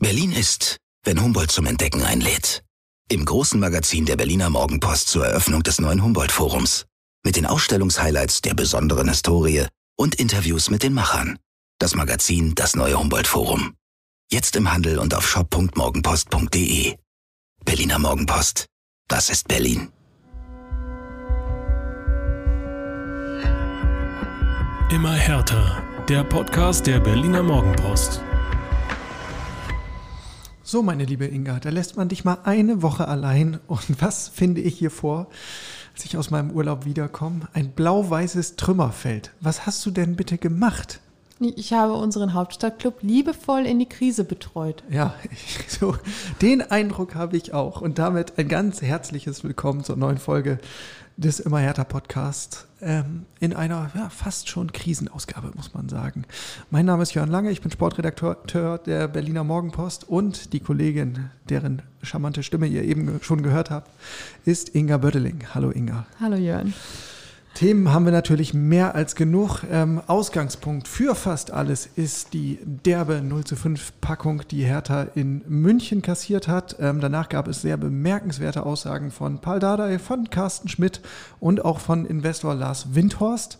Berlin ist, wenn Humboldt zum Entdecken einlädt. Im großen Magazin der Berliner Morgenpost zur Eröffnung des neuen Humboldt-Forums. Mit den Ausstellungshighlights der besonderen Historie und Interviews mit den Machern. Das Magazin Das neue Humboldt-Forum. Jetzt im Handel und auf shop.morgenpost.de. Berliner Morgenpost. Das ist Berlin. Immer härter. Der Podcast der Berliner Morgenpost. So, meine liebe Inga, da lässt man dich mal eine Woche allein. Und was finde ich hier vor, als ich aus meinem Urlaub wiederkomme? Ein blau-weißes Trümmerfeld. Was hast du denn bitte gemacht? Ich habe unseren Hauptstadtclub liebevoll in die Krise betreut. Ja, so, den Eindruck habe ich auch. Und damit ein ganz herzliches Willkommen zur neuen Folge des Immer härter Podcasts ähm, in einer ja, fast schon Krisenausgabe, muss man sagen. Mein Name ist Jörn Lange, ich bin Sportredakteur der Berliner Morgenpost und die Kollegin, deren charmante Stimme ihr eben schon gehört habt, ist Inga Bödeling. Hallo Inga. Hallo Jörn. Themen haben wir natürlich mehr als genug. Ähm, Ausgangspunkt für fast alles ist die derbe 0 zu 5 Packung, die Hertha in München kassiert hat. Ähm, danach gab es sehr bemerkenswerte Aussagen von Paul Dardai, von Carsten Schmidt und auch von Investor Lars Windhorst.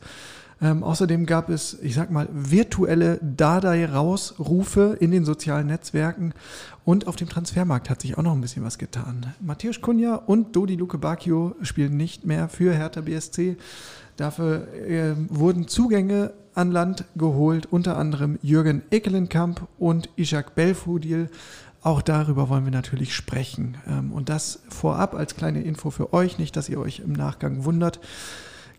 Ähm, außerdem gab es, ich sag mal, virtuelle Dardai-Rausrufe in den sozialen Netzwerken und auf dem Transfermarkt hat sich auch noch ein bisschen was getan. Matthäus Kunja und Dodi Luke Bacchio spielen nicht mehr für Hertha BSC. Dafür äh, wurden Zugänge an Land geholt, unter anderem Jürgen Ekelenkamp und Ishak Belfodil. Auch darüber wollen wir natürlich sprechen. Ähm, und das vorab als kleine Info für euch, nicht, dass ihr euch im Nachgang wundert.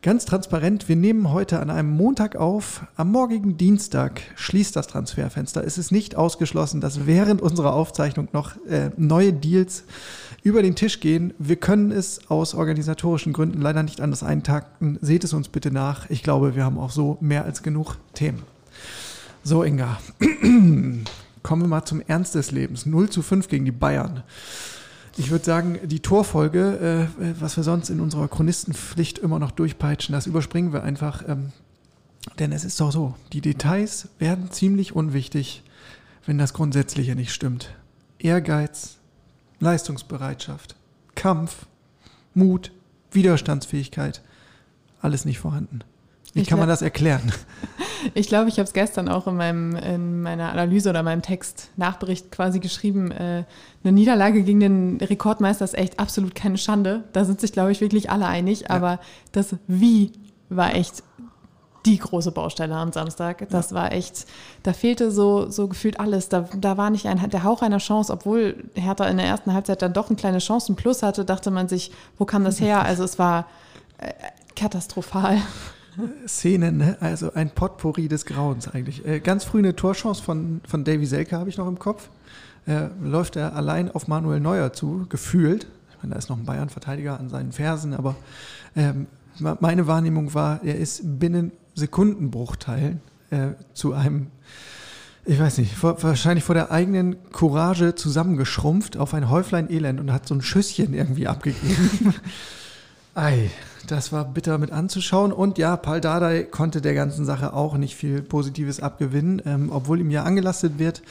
Ganz transparent, wir nehmen heute an einem Montag auf. Am morgigen Dienstag schließt das Transferfenster. Es ist nicht ausgeschlossen, dass während unserer Aufzeichnung noch äh, neue Deals über den Tisch gehen. Wir können es aus organisatorischen Gründen leider nicht anders eintakten. Seht es uns bitte nach. Ich glaube, wir haben auch so mehr als genug Themen. So, Inga. Kommen wir mal zum Ernst des Lebens. 0 zu 5 gegen die Bayern. Ich würde sagen, die Torfolge, äh, was wir sonst in unserer Chronistenpflicht immer noch durchpeitschen, das überspringen wir einfach. Ähm, denn es ist doch so, die Details werden ziemlich unwichtig, wenn das Grundsätzliche nicht stimmt. Ehrgeiz, Leistungsbereitschaft, Kampf, Mut, Widerstandsfähigkeit, alles nicht vorhanden. Wie ich kann man das erklären? Ich glaube, ich habe es gestern auch in, meinem, in meiner Analyse oder meinem Text Nachbericht quasi geschrieben. Äh, eine Niederlage gegen den Rekordmeister ist echt absolut keine Schande. Da sind sich, glaube ich, wirklich alle einig. Ja. Aber das Wie war echt die große Baustelle am Samstag. Das ja. war echt, da fehlte so, so gefühlt alles. Da, da war nicht ein, der Hauch einer Chance, obwohl Hertha in der ersten Halbzeit dann doch eine kleine Chance plus hatte, dachte man sich, wo kam das her? Also es war äh, katastrophal. Szenen, ne? also ein Potpourri des Grauens eigentlich. Äh, ganz früh eine Torchance von, von Davy Selke habe ich noch im Kopf. Äh, läuft er allein auf Manuel Neuer zu, gefühlt. Ich meine, da ist noch ein Bayern-Verteidiger an seinen Fersen, aber ähm, meine Wahrnehmung war, er ist binnen Sekundenbruchteilen äh, zu einem, ich weiß nicht, vor, wahrscheinlich vor der eigenen Courage zusammengeschrumpft auf ein Häuflein Elend und hat so ein Schüsschen irgendwie abgegeben. Ei, das war bitter mit anzuschauen. Und ja, Paul Dardai konnte der ganzen Sache auch nicht viel Positives abgewinnen, ähm, obwohl ihm ja angelastet wird,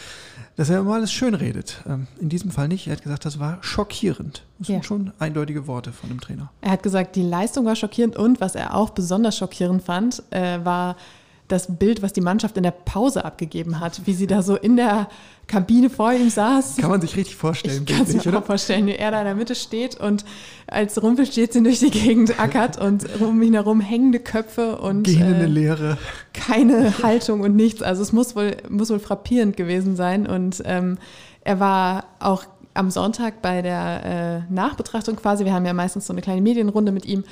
dass er immer alles schön redet. Ähm, in diesem Fall nicht. Er hat gesagt, das war schockierend. Das ja. sind schon eindeutige Worte von dem Trainer. Er hat gesagt, die Leistung war schockierend und was er auch besonders schockierend fand, äh, war das Bild, was die Mannschaft in der Pause abgegeben hat, wie sie da so in der Kabine vor ihm saß. Kann man sich richtig vorstellen. Ich kann mir auch vorstellen, wie er da in der Mitte steht und als Rumpelstilzchen durch die Gegend ackert und um ihn herum hängende Köpfe und Gähnende äh, Leere. keine Haltung und nichts. Also es muss wohl, muss wohl frappierend gewesen sein und ähm, er war auch am Sonntag bei der äh, Nachbetrachtung quasi, wir haben ja meistens so eine kleine Medienrunde mit ihm,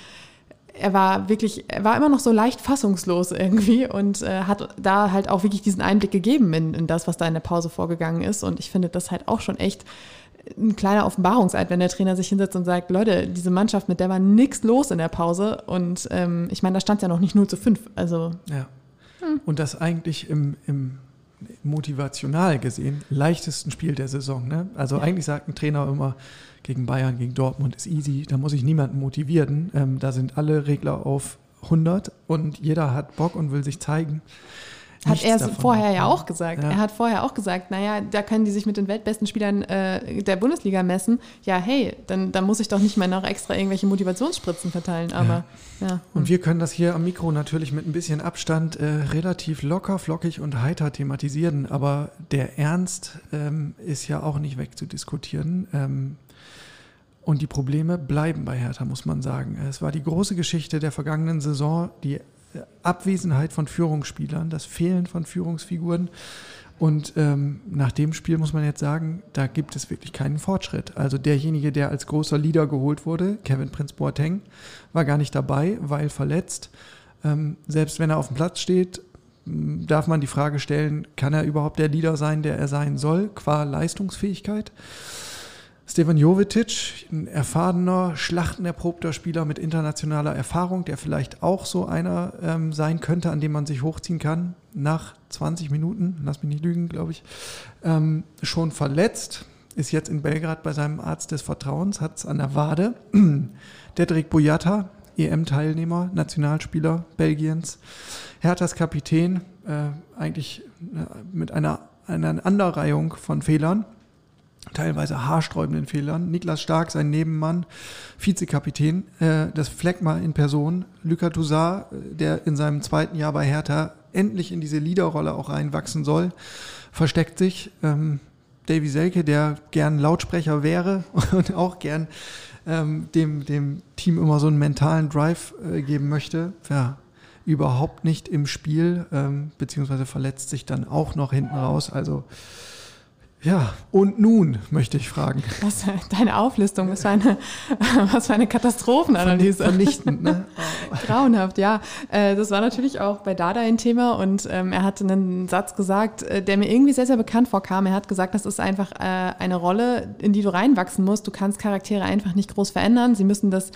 er war wirklich, er war immer noch so leicht fassungslos irgendwie und äh, hat da halt auch wirklich diesen Einblick gegeben in, in das, was da in der Pause vorgegangen ist. Und ich finde das halt auch schon echt ein kleiner Offenbarungseid, wenn der Trainer sich hinsetzt und sagt, Leute, diese Mannschaft, mit der war nichts los in der Pause. Und ähm, ich meine, da stand ja noch nicht 0 zu 5. Also. Ja. Hm. Und das eigentlich im, im motivational gesehen leichtesten Spiel der Saison. Ne? Also ja. eigentlich sagt ein Trainer immer, gegen Bayern, gegen Dortmund ist easy, da muss ich niemanden motivieren. Ähm, da sind alle Regler auf 100 und jeder hat Bock und will sich zeigen. Hat er vorher ja auch gesagt. Ja. Er hat vorher auch gesagt, naja, da können die sich mit den weltbesten Spielern äh, der Bundesliga messen. Ja, hey, dann, dann muss ich doch nicht mehr noch extra irgendwelche Motivationsspritzen verteilen. Aber ja. ja. Und wir können das hier am Mikro natürlich mit ein bisschen Abstand äh, relativ locker, flockig und heiter thematisieren. Aber der Ernst ähm, ist ja auch nicht wegzudiskutieren. Ähm, und die Probleme bleiben bei Hertha, muss man sagen. Es war die große Geschichte der vergangenen Saison, die Abwesenheit von Führungsspielern, das Fehlen von Führungsfiguren. Und ähm, nach dem Spiel muss man jetzt sagen, da gibt es wirklich keinen Fortschritt. Also derjenige, der als großer Leader geholt wurde, Kevin Prince Boateng, war gar nicht dabei, weil verletzt. Ähm, selbst wenn er auf dem Platz steht, darf man die Frage stellen, kann er überhaupt der Leader sein, der er sein soll, qua Leistungsfähigkeit? Stevan Jovetic, ein erfahrener, schlachtenerprobter Spieler mit internationaler Erfahrung, der vielleicht auch so einer ähm, sein könnte, an dem man sich hochziehen kann, nach 20 Minuten, lass mich nicht lügen, glaube ich, ähm, schon verletzt, ist jetzt in Belgrad bei seinem Arzt des Vertrauens, hat es an der Wade. Dedrick Boyata, EM-Teilnehmer, Nationalspieler Belgiens, Herthas Kapitän, äh, eigentlich äh, mit einer, einer Aneinanderreihung von Fehlern teilweise haarsträubenden Fehlern. Niklas Stark, sein Nebenmann, Vizekapitän, äh, das Fleckma in Person, Luka Toussaint, äh, der in seinem zweiten Jahr bei Hertha endlich in diese Leaderrolle auch reinwachsen soll, versteckt sich. Ähm, Davy Selke, der gern Lautsprecher wäre und auch gern ähm, dem, dem Team immer so einen mentalen Drive äh, geben möchte, ja, überhaupt nicht im Spiel, ähm, beziehungsweise verletzt sich dann auch noch hinten raus. Also ja, und nun möchte ich fragen. Was, deine Auflistung, was für eine, was für eine Katastrophenanalyse. Vernichtend, ne? Grauenhaft, ja. Äh, das war natürlich auch bei Dada ein Thema und ähm, er hat einen Satz gesagt, äh, der mir irgendwie sehr, sehr bekannt vorkam. Er hat gesagt, das ist einfach äh, eine Rolle, in die du reinwachsen musst. Du kannst Charaktere einfach nicht groß verändern. Sie müssen das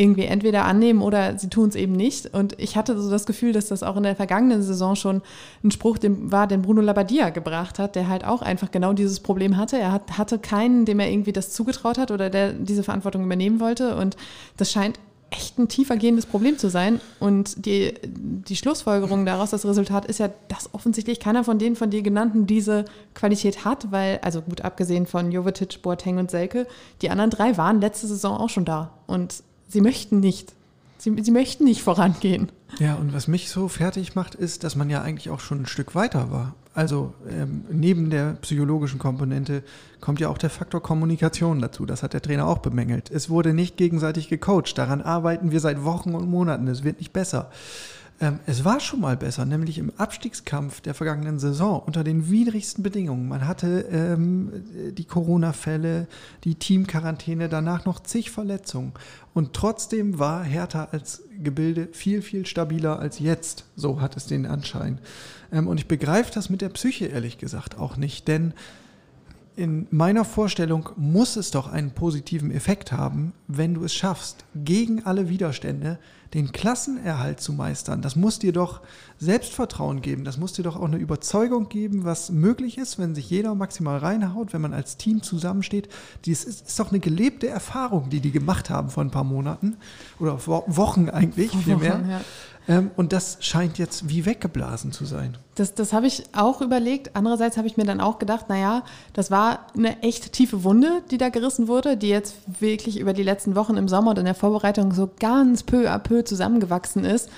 irgendwie entweder annehmen oder sie tun es eben nicht. Und ich hatte so das Gefühl, dass das auch in der vergangenen Saison schon ein Spruch den, war, den Bruno Labbadia gebracht hat, der halt auch einfach genau dieses Problem hatte. Er hat, hatte keinen, dem er irgendwie das zugetraut hat oder der diese Verantwortung übernehmen wollte. Und das scheint echt ein tiefergehendes Problem zu sein. Und die, die Schlussfolgerung daraus, das Resultat ist ja, dass offensichtlich keiner von denen von dir genannten diese Qualität hat, weil, also gut abgesehen von Jovetic, Boateng und Selke, die anderen drei waren letzte Saison auch schon da. Und sie möchten nicht. Sie, sie möchten nicht vorangehen. Ja, und was mich so fertig macht, ist, dass man ja eigentlich auch schon ein Stück weiter war. Also ähm, neben der psychologischen Komponente kommt ja auch der Faktor Kommunikation dazu. Das hat der Trainer auch bemängelt. Es wurde nicht gegenseitig gecoacht. Daran arbeiten wir seit Wochen und Monaten. Es wird nicht besser. Ähm, es war schon mal besser, nämlich im Abstiegskampf der vergangenen Saison unter den widrigsten Bedingungen. Man hatte ähm, die Corona-Fälle, die Teamquarantäne, danach noch zig Verletzungen. Und trotzdem war Hertha als Gebilde viel, viel stabiler als jetzt. So hat es den Anschein. Ähm, und ich begreife das mit der Psyche ehrlich gesagt auch nicht, denn in meiner Vorstellung muss es doch einen positiven Effekt haben, wenn du es schaffst, gegen alle Widerstände den Klassenerhalt zu meistern. Das muss dir doch Selbstvertrauen geben. Das muss dir doch auch eine Überzeugung geben, was möglich ist, wenn sich jeder maximal reinhaut, wenn man als Team zusammensteht. Das ist, ist doch eine gelebte Erfahrung, die die gemacht haben vor ein paar Monaten oder Wochen eigentlich vielmehr. Ja. Ähm, und das scheint jetzt wie weggeblasen zu sein. Das, das habe ich auch überlegt. Andererseits habe ich mir dann auch gedacht, naja, das war eine echt tiefe Wunde, die da gerissen wurde, die jetzt wirklich über die letzten Wochen im Sommer und in der Vorbereitung so ganz peu à peu zusammengewachsen ist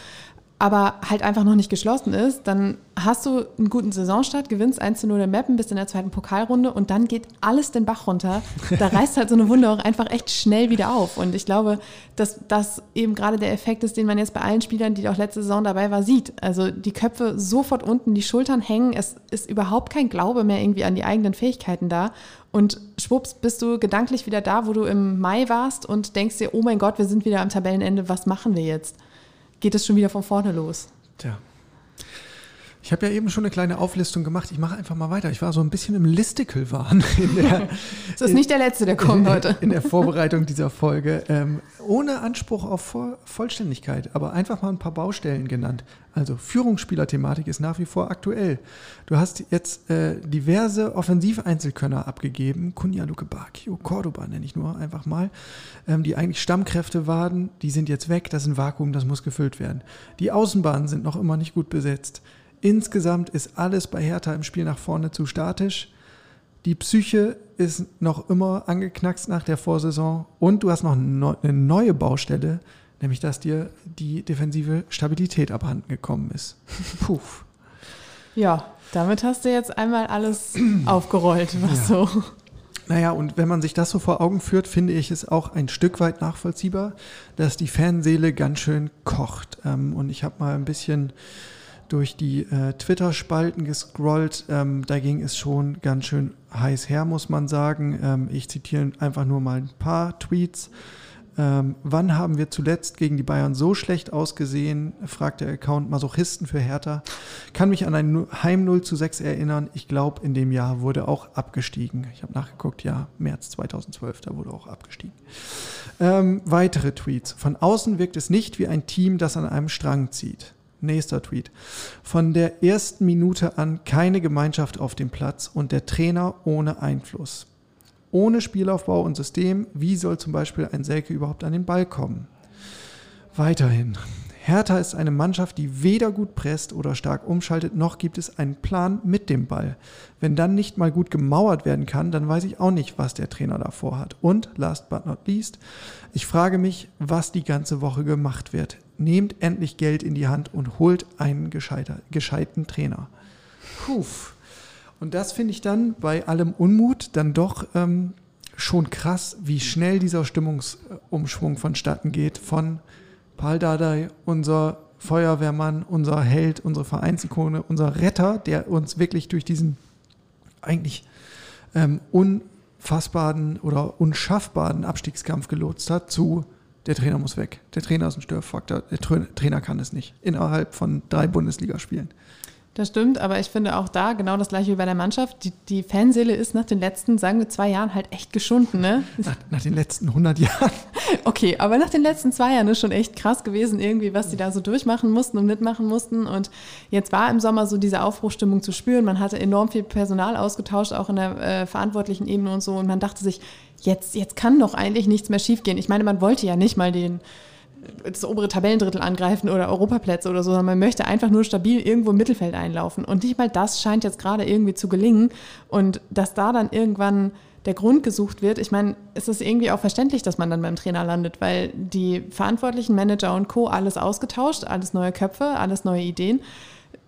aber halt einfach noch nicht geschlossen ist, dann hast du einen guten Saisonstart, gewinnst 1 zu 0 in Mappen, bist in der zweiten Pokalrunde und dann geht alles den Bach runter. Da reißt halt so eine Wunde auch einfach echt schnell wieder auf. Und ich glaube, dass das eben gerade der Effekt ist, den man jetzt bei allen Spielern, die auch letzte Saison dabei war, sieht. Also die Köpfe sofort unten, die Schultern hängen, es ist überhaupt kein Glaube mehr irgendwie an die eigenen Fähigkeiten da. Und schwupps bist du gedanklich wieder da, wo du im Mai warst und denkst dir, oh mein Gott, wir sind wieder am Tabellenende, was machen wir jetzt? Geht es schon wieder von vorne los. Tja. Ich habe ja eben schon eine kleine Auflistung gemacht. Ich mache einfach mal weiter. Ich war so ein bisschen im Listicle-Wahn. das ist nicht der letzte, der kommt heute. In der Vorbereitung dieser Folge. Ähm, ohne Anspruch auf Vollständigkeit, aber einfach mal ein paar Baustellen genannt. Also Führungsspielerthematik ist nach wie vor aktuell. Du hast jetzt äh, diverse Offensiveinzelkönner abgegeben. Kunja, Luke Bacchio, Cordoba nenne ich nur einfach mal. Ähm, die eigentlich Stammkräfte waren, die sind jetzt weg. Das ist ein Vakuum, das muss gefüllt werden. Die Außenbahnen sind noch immer nicht gut besetzt. Insgesamt ist alles bei Hertha im Spiel nach vorne zu statisch. Die Psyche ist noch immer angeknackst nach der Vorsaison und du hast noch eine neue Baustelle, nämlich dass dir die defensive Stabilität abhanden gekommen ist. Puh. Ja, damit hast du jetzt einmal alles aufgerollt, was ja. so. Naja, und wenn man sich das so vor Augen führt, finde ich es auch ein Stück weit nachvollziehbar, dass die Fanseele ganz schön kocht. Ähm, und ich habe mal ein bisschen durch die äh, Twitter-Spalten gescrollt. Ähm, da ging es schon ganz schön heiß her, muss man sagen. Ähm, ich zitiere einfach nur mal ein paar Tweets. Ähm, wann haben wir zuletzt gegen die Bayern so schlecht ausgesehen? fragt der Account Masochisten für Hertha. Kann mich an ein Heim 0 zu 6 erinnern. Ich glaube, in dem Jahr wurde auch abgestiegen. Ich habe nachgeguckt, ja, März 2012, da wurde auch abgestiegen. Ähm, weitere Tweets. Von außen wirkt es nicht wie ein Team, das an einem Strang zieht. Nächster Tweet. Von der ersten Minute an keine Gemeinschaft auf dem Platz und der Trainer ohne Einfluss. Ohne Spielaufbau und System, wie soll zum Beispiel ein Selke überhaupt an den Ball kommen? Weiterhin. Hertha ist eine Mannschaft, die weder gut presst oder stark umschaltet, noch gibt es einen Plan mit dem Ball. Wenn dann nicht mal gut gemauert werden kann, dann weiß ich auch nicht, was der Trainer davor hat. Und, last but not least, ich frage mich, was die ganze Woche gemacht wird. Nehmt endlich Geld in die Hand und holt einen gescheiten Trainer. Puh. Und das finde ich dann bei allem Unmut dann doch ähm, schon krass, wie schnell dieser Stimmungsumschwung vonstatten geht von Paul Dardai, unser Feuerwehrmann, unser Held, unsere Vereinsikone, unser Retter, der uns wirklich durch diesen eigentlich ähm, unfassbaren oder unschaffbaren Abstiegskampf gelotst hat, zu der Trainer muss weg. Der Trainer ist ein Störfaktor. Der Trainer kann es nicht innerhalb von drei Bundesligaspielen. Das stimmt, aber ich finde auch da genau das gleiche wie bei der Mannschaft. Die, die Fanseele ist nach den letzten, sagen wir, zwei Jahren halt echt geschunden. Ne? Nach, nach den letzten 100 Jahren. Okay, aber nach den letzten zwei Jahren ist schon echt krass gewesen, irgendwie, was die da so durchmachen mussten und mitmachen mussten. Und jetzt war im Sommer so diese Aufbruchstimmung zu spüren. Man hatte enorm viel Personal ausgetauscht, auch in der äh, verantwortlichen Ebene und so. Und man dachte sich, jetzt, jetzt kann doch eigentlich nichts mehr schiefgehen. Ich meine, man wollte ja nicht mal den das obere Tabellendrittel angreifen oder Europaplätze oder so, sondern man möchte einfach nur stabil irgendwo im Mittelfeld einlaufen. Und nicht mal das scheint jetzt gerade irgendwie zu gelingen. Und dass da dann irgendwann der Grund gesucht wird, ich meine, es ist irgendwie auch verständlich, dass man dann beim Trainer landet, weil die verantwortlichen Manager und Co. alles ausgetauscht, alles neue Köpfe, alles neue Ideen.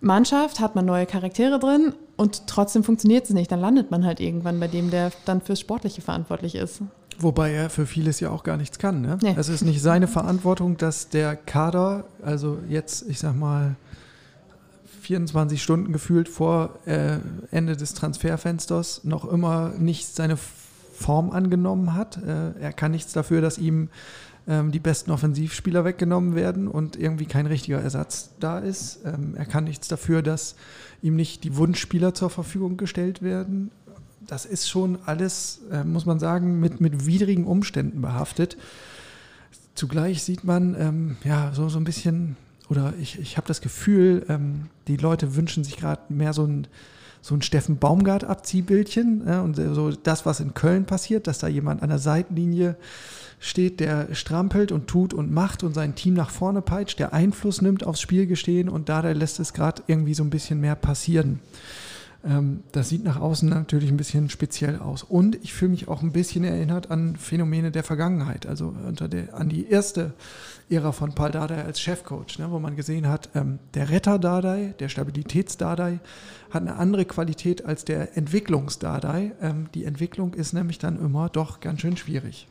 Mannschaft hat man neue Charaktere drin und trotzdem funktioniert es nicht. Dann landet man halt irgendwann bei dem, der dann fürs Sportliche verantwortlich ist. Wobei er für vieles ja auch gar nichts kann. Ne? Nee. Es ist nicht seine Verantwortung, dass der Kader, also jetzt, ich sag mal, 24 Stunden gefühlt vor äh, Ende des Transferfensters noch immer nicht seine Form angenommen hat. Äh, er kann nichts dafür, dass ihm ähm, die besten Offensivspieler weggenommen werden und irgendwie kein richtiger Ersatz da ist. Ähm, er kann nichts dafür, dass ihm nicht die Wunschspieler zur Verfügung gestellt werden das ist schon alles, äh, muss man sagen, mit, mit widrigen Umständen behaftet. Zugleich sieht man ähm, ja so, so ein bisschen, oder ich, ich habe das Gefühl, ähm, die Leute wünschen sich gerade mehr so ein, so ein Steffen Baumgart-Abziehbildchen äh, und so das, was in Köln passiert, dass da jemand an der Seitenlinie steht, der strampelt und tut und macht und sein Team nach vorne peitscht, der Einfluss nimmt aufs Spielgestehen und da lässt es gerade irgendwie so ein bisschen mehr passieren. Ähm, das sieht nach außen natürlich ein bisschen speziell aus. Und ich fühle mich auch ein bisschen erinnert an Phänomene der Vergangenheit, also der, an die erste Ära von Paul Dardai als Chefcoach, ne, wo man gesehen hat, ähm, der Retter Dardai, der Stabilitäts Dardai, hat eine andere Qualität als der Entwicklungs Dardai. Ähm, die Entwicklung ist nämlich dann immer doch ganz schön schwierig.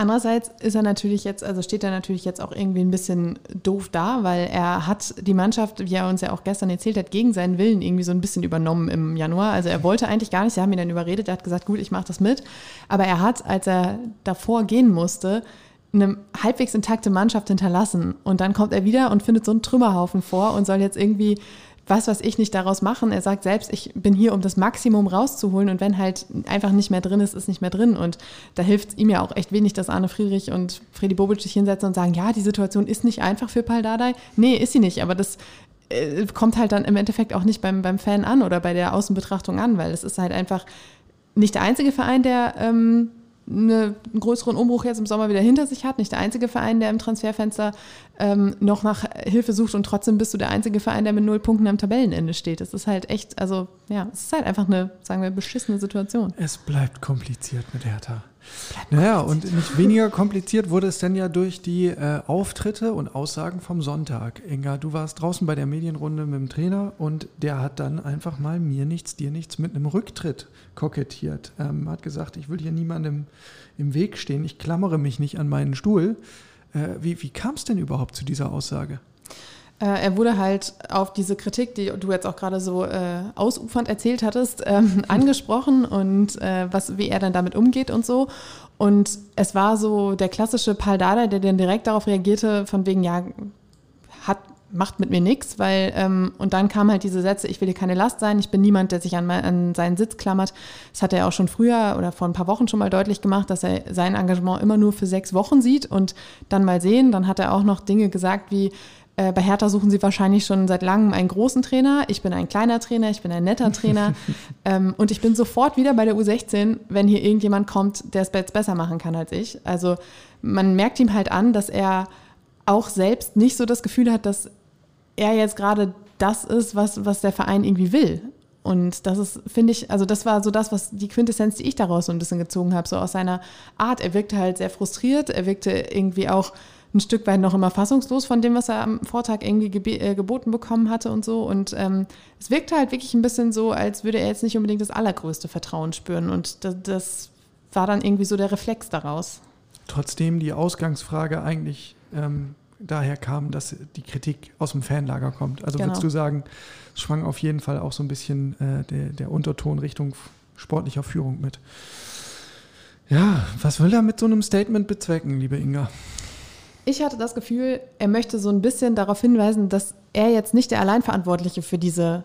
Andererseits ist er natürlich jetzt, also steht er natürlich jetzt auch irgendwie ein bisschen doof da, weil er hat die Mannschaft, wie er uns ja auch gestern erzählt hat, gegen seinen Willen irgendwie so ein bisschen übernommen im Januar. Also er wollte eigentlich gar nicht, sie haben ihn dann überredet, er hat gesagt, gut, ich mache das mit. Aber er hat, als er davor gehen musste, eine halbwegs intakte Mannschaft hinterlassen. Und dann kommt er wieder und findet so einen Trümmerhaufen vor und soll jetzt irgendwie was was ich nicht daraus machen. Er sagt selbst, ich bin hier, um das Maximum rauszuholen und wenn halt einfach nicht mehr drin ist, ist nicht mehr drin. Und da hilft ihm ja auch echt wenig, dass Arne Friedrich und Freddy Bobic sich hinsetzen und sagen, ja, die Situation ist nicht einfach für Paul Dardai. Nee, ist sie nicht, aber das äh, kommt halt dann im Endeffekt auch nicht beim, beim Fan an oder bei der Außenbetrachtung an, weil es ist halt einfach nicht der einzige Verein, der ähm, einen größeren Umbruch jetzt im Sommer wieder hinter sich hat. Nicht der einzige Verein, der im Transferfenster ähm, noch nach Hilfe sucht und trotzdem bist du der einzige Verein, der mit null Punkten am Tabellenende steht. Das ist halt echt, also ja, es ist halt einfach eine, sagen wir, beschissene Situation. Es bleibt kompliziert mit Hertha. Naja, und nicht weniger kompliziert wurde es dann ja durch die äh, Auftritte und Aussagen vom Sonntag. Inga, du warst draußen bei der Medienrunde mit dem Trainer und der hat dann einfach mal mir nichts, dir nichts mit einem Rücktritt kokettiert. Ähm, hat gesagt, ich will hier niemandem im Weg stehen, ich klammere mich nicht an meinen Stuhl. Äh, wie wie kam es denn überhaupt zu dieser Aussage? Äh, er wurde halt auf diese Kritik, die du jetzt auch gerade so äh, ausufernd erzählt hattest, ähm, angesprochen und äh, was, wie er dann damit umgeht und so. Und es war so der klassische Paul Dada, der dann direkt darauf reagierte, von wegen, ja, hat, macht mit mir nichts, weil, ähm, und dann kamen halt diese Sätze, ich will hier keine Last sein, ich bin niemand, der sich an, an seinen Sitz klammert. Das hat er auch schon früher oder vor ein paar Wochen schon mal deutlich gemacht, dass er sein Engagement immer nur für sechs Wochen sieht und dann mal sehen. Dann hat er auch noch Dinge gesagt wie, äh, bei Hertha suchen sie wahrscheinlich schon seit langem einen großen Trainer. Ich bin ein kleiner Trainer, ich bin ein netter Trainer. ähm, und ich bin sofort wieder bei der U16, wenn hier irgendjemand kommt, der es besser machen kann als ich. Also man merkt ihm halt an, dass er auch selbst nicht so das Gefühl hat, dass er jetzt gerade das ist, was, was der Verein irgendwie will. Und das ist, finde ich, also das war so das, was die Quintessenz, die ich daraus so ein bisschen gezogen habe, so aus seiner Art. Er wirkte halt sehr frustriert, er wirkte irgendwie auch ein Stück weit noch immer fassungslos von dem, was er am Vortag irgendwie geb äh, geboten bekommen hatte und so. Und ähm, es wirkte halt wirklich ein bisschen so, als würde er jetzt nicht unbedingt das allergrößte Vertrauen spüren. Und das, das war dann irgendwie so der Reflex daraus. Trotzdem die Ausgangsfrage eigentlich ähm, daher kam, dass die Kritik aus dem Fanlager kommt. Also genau. würdest du sagen, es schwang auf jeden Fall auch so ein bisschen äh, der, der Unterton Richtung sportlicher Führung mit. Ja, was will er mit so einem Statement bezwecken, liebe Inga? Ich hatte das Gefühl, er möchte so ein bisschen darauf hinweisen, dass er jetzt nicht der Alleinverantwortliche für diese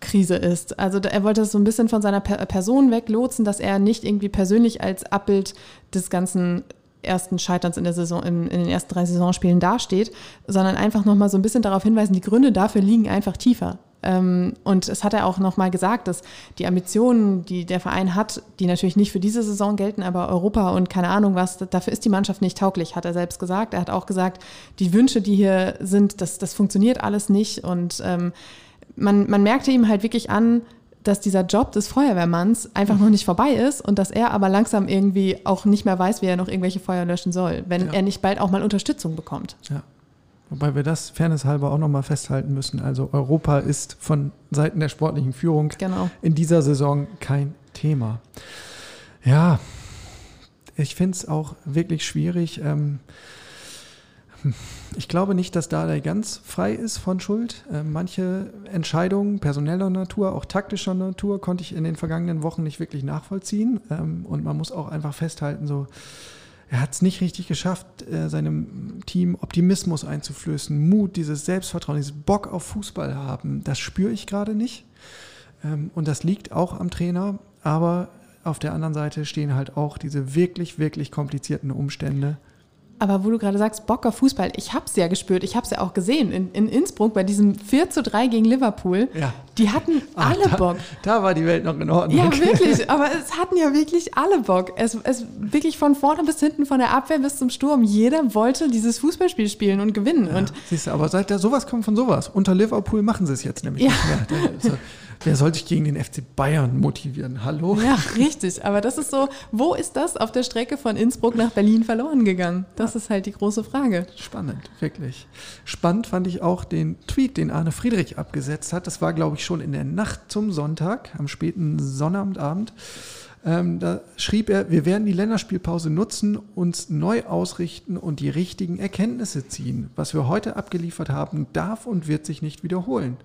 Krise ist. Also er wollte es so ein bisschen von seiner Person weglotsen, dass er nicht irgendwie persönlich als Abbild des ganzen ersten Scheiterns in der Saison, in, in den ersten drei Saisonspielen dasteht, sondern einfach nochmal so ein bisschen darauf hinweisen, die Gründe dafür liegen einfach tiefer. Ähm, und es hat er auch nochmal gesagt, dass die Ambitionen, die der Verein hat, die natürlich nicht für diese Saison gelten, aber Europa und keine Ahnung was, dafür ist die Mannschaft nicht tauglich, hat er selbst gesagt. Er hat auch gesagt, die Wünsche, die hier sind, das, das funktioniert alles nicht. Und ähm, man, man merkte ihm halt wirklich an, dass dieser Job des Feuerwehrmanns einfach noch nicht vorbei ist und dass er aber langsam irgendwie auch nicht mehr weiß, wie er noch irgendwelche Feuer löschen soll, wenn ja. er nicht bald auch mal Unterstützung bekommt. Ja. Wobei wir das fairnesshalber auch nochmal festhalten müssen. Also Europa ist von Seiten der sportlichen Führung genau. in dieser Saison kein Thema. Ja, ich finde es auch wirklich schwierig. Ähm, ich glaube nicht, dass Dardai ganz frei ist von Schuld. Ähm, manche Entscheidungen personeller Natur, auch taktischer Natur, konnte ich in den vergangenen Wochen nicht wirklich nachvollziehen. Ähm, und man muss auch einfach festhalten, so er hat es nicht richtig geschafft, äh, seinem Team Optimismus einzuflößen, Mut, dieses Selbstvertrauen, dieses Bock auf Fußball haben. Das spüre ich gerade nicht. Ähm, und das liegt auch am Trainer. Aber auf der anderen Seite stehen halt auch diese wirklich, wirklich komplizierten Umstände. Aber wo du gerade sagst, Bock auf Fußball, ich habe es ja gespürt, ich habe es ja auch gesehen in, in, Innsbruck bei diesem 4 zu 3 gegen Liverpool. Ja. Die hatten Ach, alle da, Bock. Da war die Welt noch in Ordnung. Ja, wirklich, aber es hatten ja wirklich alle Bock. Es, es wirklich von vorne bis hinten, von der Abwehr bis zum Sturm. Jeder wollte dieses Fußballspiel spielen und gewinnen. Ja, und siehst du, aber seit da sowas kommt von sowas. Unter Liverpool machen sie es jetzt nämlich ja. nicht mehr. Wer soll sich gegen den FC Bayern motivieren? Hallo? Ja, richtig. Aber das ist so, wo ist das auf der Strecke von Innsbruck nach Berlin verloren gegangen? Das ist halt die große Frage. Spannend, wirklich. Spannend fand ich auch den Tweet, den Arne Friedrich abgesetzt hat. Das war, glaube ich, schon in der Nacht zum Sonntag, am späten Sonnabendabend. Ähm, da schrieb er, wir werden die Länderspielpause nutzen, uns neu ausrichten und die richtigen Erkenntnisse ziehen. Was wir heute abgeliefert haben, darf und wird sich nicht wiederholen.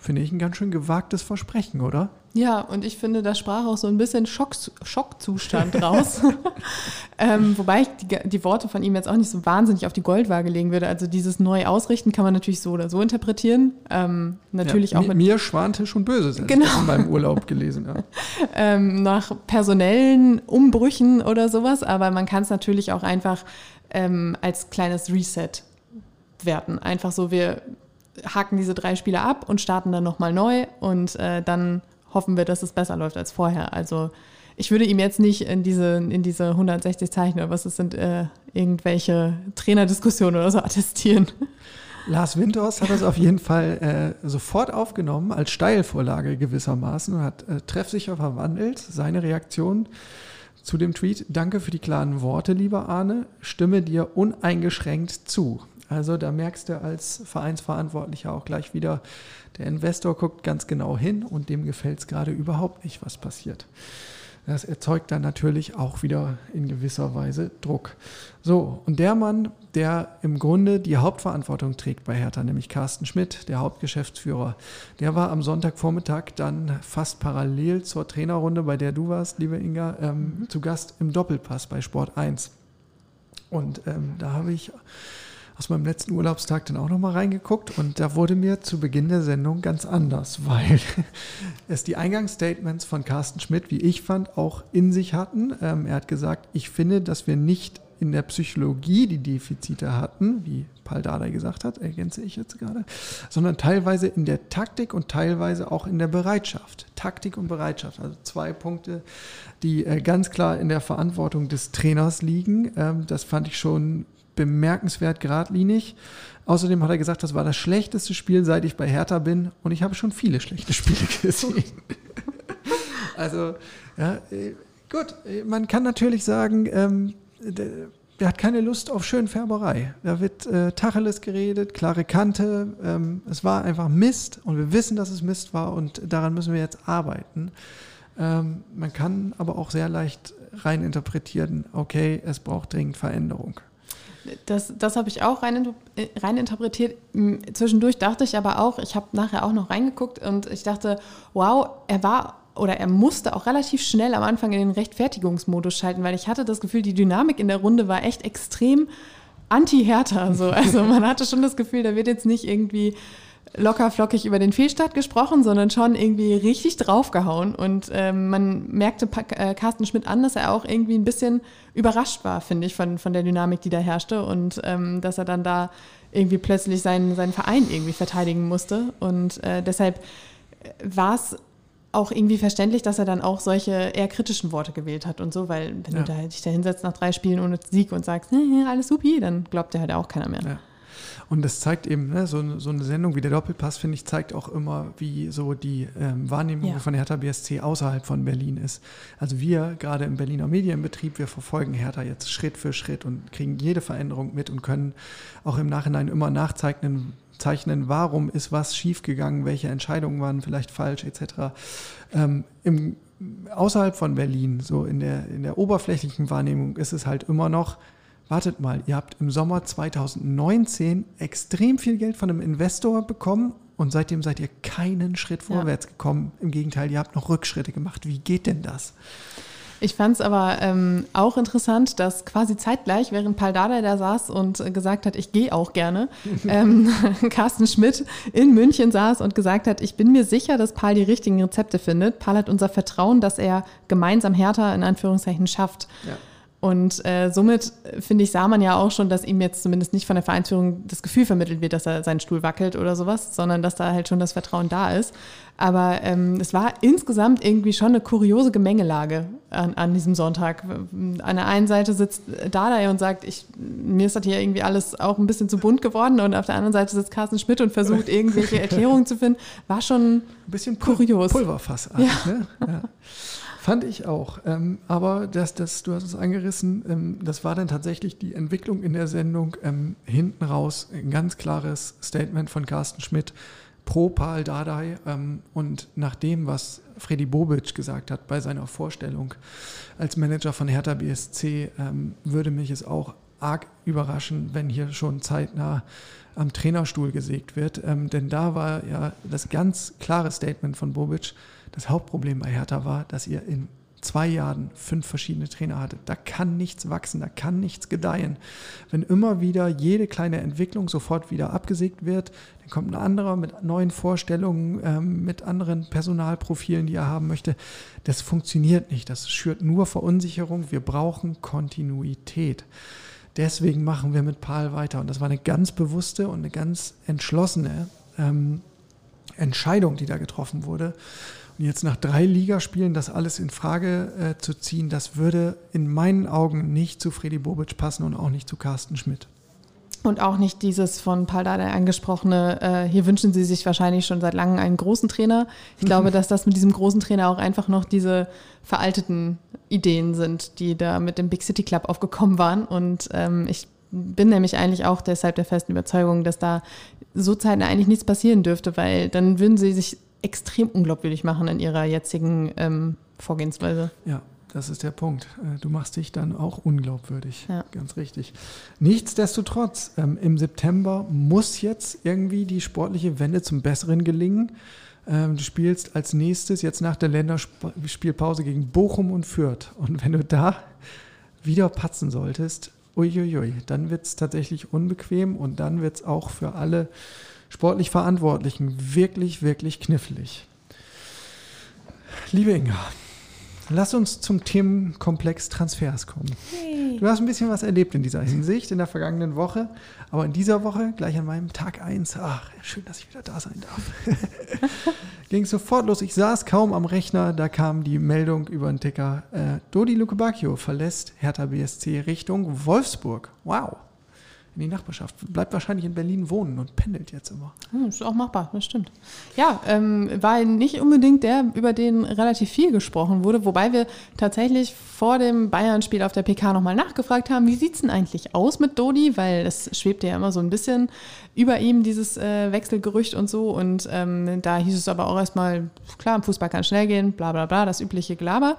Finde ich ein ganz schön gewagtes Versprechen, oder? Ja, und ich finde, da sprach auch so ein bisschen Schock, Schockzustand raus. ähm, wobei ich die, die, Worte von ihm jetzt auch nicht so wahnsinnig auf die Goldwaage legen würde. Also dieses neu ausrichten kann man natürlich so oder so interpretieren. Ähm, natürlich ja, auch mit mir schwante schon Böses, genau. ich meinem Urlaub gelesen habe. ähm, nach personellen Umbrüchen oder sowas, aber man kann es natürlich auch einfach ähm, als kleines Reset werten. Einfach so, wir haken diese drei Spiele ab und starten dann nochmal neu und äh, dann hoffen wir, dass es besser läuft als vorher. Also ich würde ihm jetzt nicht in diese, in diese 160 Zeichen oder was es sind, äh, irgendwelche Trainerdiskussionen oder so attestieren. Lars Winters hat das auf jeden Fall äh, sofort aufgenommen, als Steilvorlage gewissermaßen und hat äh, treffsicher verwandelt. Seine Reaktion zu dem Tweet, danke für die klaren Worte, lieber Arne, stimme dir uneingeschränkt zu. Also da merkst du als Vereinsverantwortlicher auch gleich wieder, der Investor guckt ganz genau hin und dem gefällt es gerade überhaupt nicht, was passiert. Das erzeugt dann natürlich auch wieder in gewisser Weise Druck. So, und der Mann, der im Grunde die Hauptverantwortung trägt bei Hertha, nämlich Carsten Schmidt, der Hauptgeschäftsführer, der war am Sonntagvormittag dann fast parallel zur Trainerrunde, bei der du warst, liebe Inga, ähm, mhm. zu Gast im Doppelpass bei Sport 1. Und ähm, da habe ich aus meinem letzten Urlaubstag dann auch nochmal reingeguckt und da wurde mir zu Beginn der Sendung ganz anders, weil es die Eingangsstatements von Carsten Schmidt, wie ich fand, auch in sich hatten. Ähm, er hat gesagt, ich finde, dass wir nicht in der Psychologie die Defizite hatten, wie Paul Dardai gesagt hat, ergänze ich jetzt gerade, sondern teilweise in der Taktik und teilweise auch in der Bereitschaft. Taktik und Bereitschaft, also zwei Punkte, die äh, ganz klar in der Verantwortung des Trainers liegen. Ähm, das fand ich schon bemerkenswert geradlinig. Außerdem hat er gesagt, das war das schlechteste Spiel, seit ich bei Hertha bin. Und ich habe schon viele schlechte Spiele gesehen. also, ja, äh, gut, man kann natürlich sagen, ähm, der, hat keine Lust auf Schönfärberei. Da wird äh, Tacheles geredet, klare Kante. Ähm, es war einfach Mist und wir wissen, dass es Mist war und daran müssen wir jetzt arbeiten. Ähm, man kann aber auch sehr leicht reininterpretieren, okay, es braucht dringend Veränderung. Das, das habe ich auch rein, rein interpretiert. Zwischendurch dachte ich aber auch, ich habe nachher auch noch reingeguckt und ich dachte, wow, er war oder er musste auch relativ schnell am Anfang in den Rechtfertigungsmodus schalten, weil ich hatte das Gefühl, die Dynamik in der Runde war echt extrem anti-härter. So. Also man hatte schon das Gefühl, da wird jetzt nicht irgendwie locker flockig über den Fehlstart gesprochen, sondern schon irgendwie richtig draufgehauen. Und ähm, man merkte äh, Carsten Schmidt an, dass er auch irgendwie ein bisschen überrascht war, finde ich, von, von der Dynamik, die da herrschte. Und ähm, dass er dann da irgendwie plötzlich seinen, seinen Verein irgendwie verteidigen musste. Und äh, deshalb äh, war es auch irgendwie verständlich, dass er dann auch solche eher kritischen Worte gewählt hat und so, weil wenn ja. du da, dich da hinsetzt nach drei Spielen ohne Sieg und sagst, alles supi, dann glaubt dir halt auch keiner mehr. Ja. Und das zeigt eben, ne, so, so, eine Sendung wie der Doppelpass, finde ich, zeigt auch immer, wie so die ähm, Wahrnehmung ja. von Hertha BSC außerhalb von Berlin ist. Also wir, gerade im Berliner Medienbetrieb, wir verfolgen Hertha jetzt Schritt für Schritt und kriegen jede Veränderung mit und können auch im Nachhinein immer nachzeichnen, zeichnen, warum ist was schiefgegangen, welche Entscheidungen waren vielleicht falsch, etc. Ähm, im, außerhalb von Berlin, so in der, in der oberflächlichen Wahrnehmung, ist es halt immer noch, wartet mal, ihr habt im Sommer 2019 extrem viel Geld von einem Investor bekommen und seitdem seid ihr keinen Schritt vorwärts ja. gekommen. Im Gegenteil, ihr habt noch Rückschritte gemacht. Wie geht denn das? Ich fand es aber ähm, auch interessant, dass quasi zeitgleich, während Paul Dardai da saß und äh, gesagt hat, ich gehe auch gerne, ähm, Carsten Schmidt in München saß und gesagt hat, ich bin mir sicher, dass Paul die richtigen Rezepte findet. Paul hat unser Vertrauen, dass er gemeinsam Hertha in Anführungszeichen schafft. Ja. Und äh, somit, finde ich, sah man ja auch schon, dass ihm jetzt zumindest nicht von der Vereinsführung das Gefühl vermittelt wird, dass er seinen Stuhl wackelt oder sowas, sondern dass da halt schon das Vertrauen da ist. Aber ähm, es war insgesamt irgendwie schon eine kuriose Gemengelage an, an diesem Sonntag. An der einen Seite sitzt Dardai und sagt, ich, mir ist das hier irgendwie alles auch ein bisschen zu bunt geworden. Und auf der anderen Seite sitzt Carsten Schmidt und versucht, irgendwelche Erklärungen zu finden. War schon ein bisschen kurios. Pulverfass. Ja. Ne? ja. Fand ich auch. Ähm, aber das, das, du hast es angerissen, ähm, das war dann tatsächlich die Entwicklung in der Sendung. Ähm, hinten raus ein ganz klares Statement von Carsten Schmidt pro Paul Dardai. Ähm, und nach dem, was Freddy Bobic gesagt hat bei seiner Vorstellung als Manager von Hertha BSC, ähm, würde mich es auch arg überraschen, wenn hier schon zeitnah am Trainerstuhl gesägt wird. Ähm, denn da war ja das ganz klare Statement von Bobic, das Hauptproblem bei Hertha war, dass ihr in zwei Jahren fünf verschiedene Trainer hattet. Da kann nichts wachsen, da kann nichts gedeihen. Wenn immer wieder jede kleine Entwicklung sofort wieder abgesägt wird, dann kommt ein anderer mit neuen Vorstellungen, ähm, mit anderen Personalprofilen, die er haben möchte. Das funktioniert nicht. Das schürt nur Verunsicherung. Wir brauchen Kontinuität. Deswegen machen wir mit Paul weiter. Und das war eine ganz bewusste und eine ganz entschlossene ähm, Entscheidung, die da getroffen wurde. Jetzt nach drei Ligaspielen das alles in Frage äh, zu ziehen, das würde in meinen Augen nicht zu Freddy Bobic passen und auch nicht zu Carsten Schmidt. Und auch nicht dieses von Paul Dardai angesprochene, äh, hier wünschen Sie sich wahrscheinlich schon seit langem einen großen Trainer. Ich glaube, dass das mit diesem großen Trainer auch einfach noch diese veralteten Ideen sind, die da mit dem Big City Club aufgekommen waren. Und ähm, ich bin nämlich eigentlich auch deshalb der festen Überzeugung, dass da so zeitnah eigentlich nichts passieren dürfte, weil dann würden sie sich extrem unglaubwürdig machen in ihrer jetzigen ähm, Vorgehensweise. Ja, das ist der Punkt. Äh, du machst dich dann auch unglaubwürdig. Ja. Ganz richtig. Nichtsdestotrotz, ähm, im September muss jetzt irgendwie die sportliche Wende zum Besseren gelingen. Ähm, du spielst als nächstes jetzt nach der Länderspielpause gegen Bochum und Fürth. Und wenn du da wieder patzen solltest, uiuiui, dann wird es tatsächlich unbequem und dann wird es auch für alle sportlich Verantwortlichen wirklich, wirklich knifflig. Liebe Inga, Lass uns zum Themenkomplex Transfers kommen. Hey. Du hast ein bisschen was erlebt in dieser Hinsicht in der vergangenen Woche, aber in dieser Woche, gleich an meinem Tag 1, ach, schön, dass ich wieder da sein darf, ging es sofort los. Ich saß kaum am Rechner, da kam die Meldung über den Ticker, äh, Dodi Lukebakio verlässt Hertha BSC Richtung Wolfsburg. Wow in die Nachbarschaft. Bleibt wahrscheinlich in Berlin wohnen und pendelt jetzt immer. Hm, ist auch machbar, das stimmt. Ja, ähm, war nicht unbedingt der, über den relativ viel gesprochen wurde, wobei wir tatsächlich vor dem Bayern-Spiel auf der PK nochmal nachgefragt haben, wie sieht es denn eigentlich aus mit Dodi, weil es schwebt ja immer so ein bisschen über ihm, dieses äh, Wechselgerücht und so. Und ähm, da hieß es aber auch erstmal, klar, im Fußball kann schnell gehen, bla bla bla, das übliche Gelaber.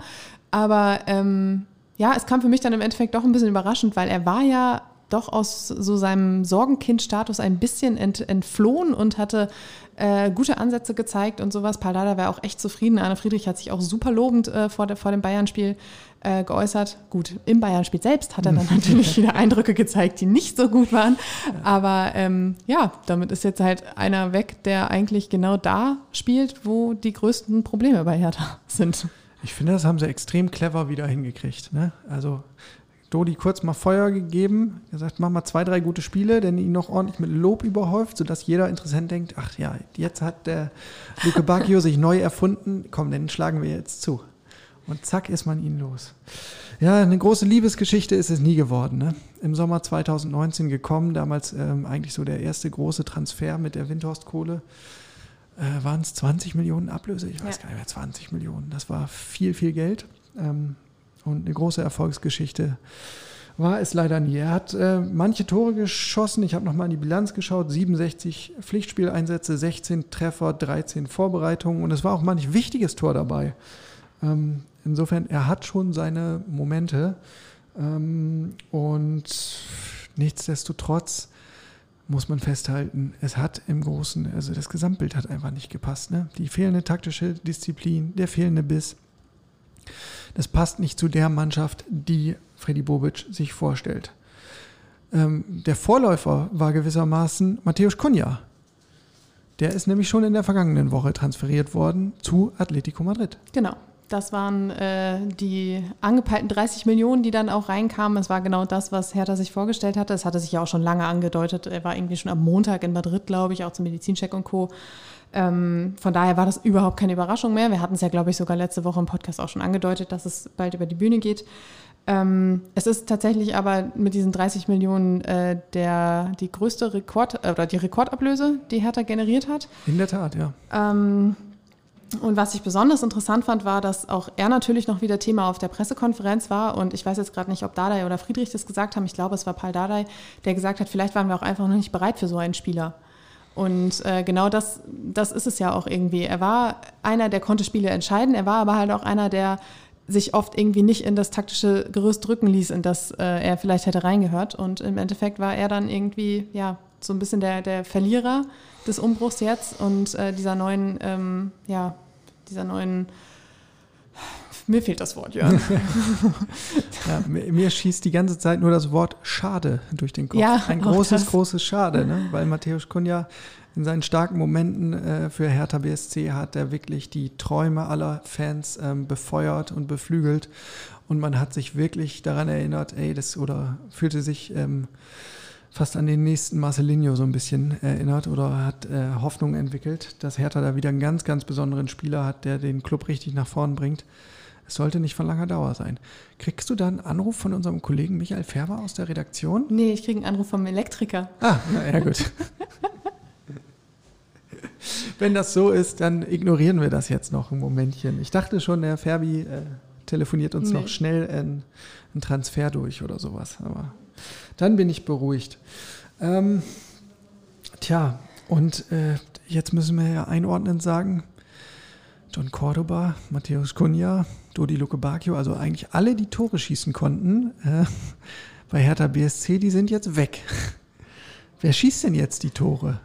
Aber ähm, ja, es kam für mich dann im Endeffekt doch ein bisschen überraschend, weil er war ja doch aus so seinem Sorgenkind-Status ein bisschen ent, entflohen und hatte äh, gute Ansätze gezeigt und sowas. Paldada war auch echt zufrieden. Anna Friedrich hat sich auch super lobend äh, vor, der, vor dem Bayern-Spiel äh, geäußert. Gut, im Bayern-Spiel selbst hat er dann natürlich wieder Eindrücke gezeigt, die nicht so gut waren. Aber ähm, ja, damit ist jetzt halt einer weg, der eigentlich genau da spielt, wo die größten Probleme bei Hertha sind. Ich finde, das haben sie extrem clever wieder hingekriegt. Ne? Also Dodi kurz mal Feuer gegeben, gesagt, mach mal zwei, drei gute Spiele, denn ihn noch ordentlich mit Lob überhäuft, sodass jeder Interessent denkt, ach ja, jetzt hat der Luke Bacchio sich neu erfunden, komm, den schlagen wir jetzt zu. Und zack ist man ihn los. Ja, eine große Liebesgeschichte ist es nie geworden. Ne? Im Sommer 2019 gekommen, damals ähm, eigentlich so der erste große Transfer mit der Windhorst-Kohle. Äh, Waren es 20 Millionen Ablöse? Ich weiß ja. gar nicht mehr, 20 Millionen. Das war viel, viel Geld. Ähm, und eine große Erfolgsgeschichte war es leider nie. Er hat äh, manche Tore geschossen. Ich habe nochmal in die Bilanz geschaut. 67 Pflichtspieleinsätze, 16 Treffer, 13 Vorbereitungen. Und es war auch manch wichtiges Tor dabei. Ähm, insofern, er hat schon seine Momente. Ähm, und nichtsdestotrotz muss man festhalten, es hat im Großen, also das Gesamtbild hat einfach nicht gepasst. Ne? Die fehlende taktische Disziplin, der fehlende Biss. Das passt nicht zu der Mannschaft, die Freddy Bobic sich vorstellt. Ähm, der Vorläufer war gewissermaßen Matthäus Kunja. Der ist nämlich schon in der vergangenen Woche transferiert worden zu Atletico Madrid. Genau. Das waren äh, die angepeilten 30 Millionen, die dann auch reinkamen. Es war genau das, was Hertha sich vorgestellt hatte. Es hatte sich ja auch schon lange angedeutet. Er war irgendwie schon am Montag in Madrid, glaube ich, auch zum Medizincheck und Co. Ähm, von daher war das überhaupt keine Überraschung mehr. Wir hatten es ja, glaube ich, sogar letzte Woche im Podcast auch schon angedeutet, dass es bald über die Bühne geht. Ähm, es ist tatsächlich aber mit diesen 30 Millionen äh, der, die größte Rekord äh, oder die Rekordablöse, die Hertha generiert hat. In der Tat, ja. Ähm, und was ich besonders interessant fand, war, dass auch er natürlich noch wieder Thema auf der Pressekonferenz war. Und ich weiß jetzt gerade nicht, ob Dardai oder Friedrich das gesagt haben. Ich glaube, es war Paul Dardai, der gesagt hat, vielleicht waren wir auch einfach noch nicht bereit für so einen Spieler. Und äh, genau das, das ist es ja auch irgendwie. Er war einer, der konnte Spiele entscheiden, er war aber halt auch einer, der sich oft irgendwie nicht in das taktische Gerüst drücken ließ, in das äh, er vielleicht hätte reingehört. Und im Endeffekt war er dann irgendwie, ja, so ein bisschen der, der Verlierer des Umbruchs jetzt und äh, dieser neuen, ähm, ja, dieser neuen mir fehlt das Wort, Jörn. ja, mir, mir, schießt die ganze Zeit nur das Wort Schade durch den Kopf. Ja, Ein großes, großes Schade, ne? weil Matthäus Kunja in seinen starken Momenten äh, für Hertha BSC hat er wirklich die Träume aller Fans ähm, befeuert und beflügelt. Und man hat sich wirklich daran erinnert, ey, das oder fühlte sich ähm, fast an den nächsten Marcelinho so ein bisschen erinnert oder hat äh, Hoffnung entwickelt, dass Hertha da wieder einen ganz, ganz besonderen Spieler hat, der den Club richtig nach vorn bringt. Es sollte nicht von langer Dauer sein. Kriegst du da einen Anruf von unserem Kollegen Michael Färber aus der Redaktion? Nee, ich kriege einen Anruf vom Elektriker. Ah, na ja, gut. Wenn das so ist, dann ignorieren wir das jetzt noch ein Momentchen. Ich dachte schon, der Färbi äh, telefoniert uns Nee. noch schnell einen, einen Transfer durch oder sowas. Aber dann bin ich beruhigt. Ähm, tja, und äh, jetzt müssen wir ja einordnend sagen, John Cordoba, Matthäus Cunha, Dodi Luke Bacchio, also eigentlich alle, die Tore schießen konnten, äh, bei Hertha BSC, die sind jetzt weg. Wer schießt denn jetzt die Tore?